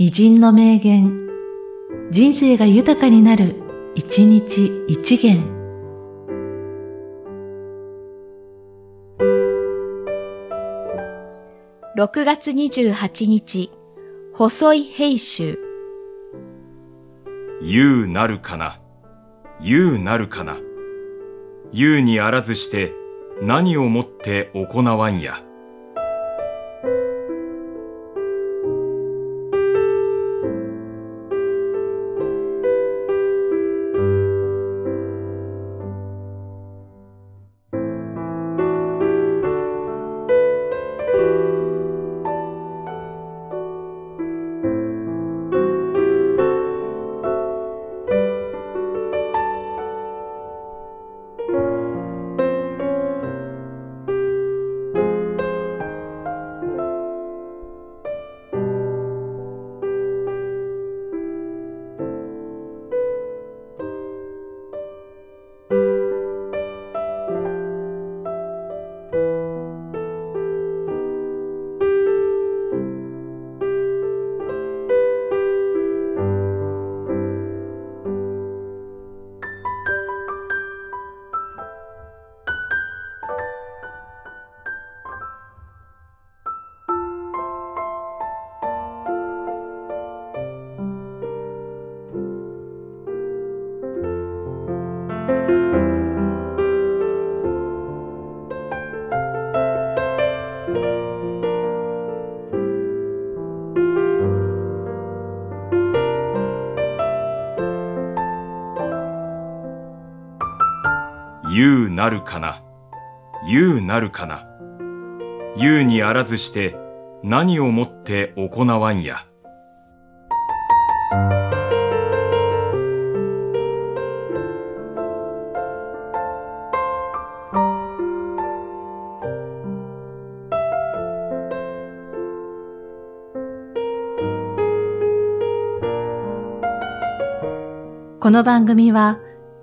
偉人の名言、人生が豊かになる、一日一元。6月28日、細い兵衆。言うなるかな、言うなるかな。言うにあらずして何をもって行わんや。言うなるかな、言うなるかな。言うにあらずして何をもって行わんや。この番組は、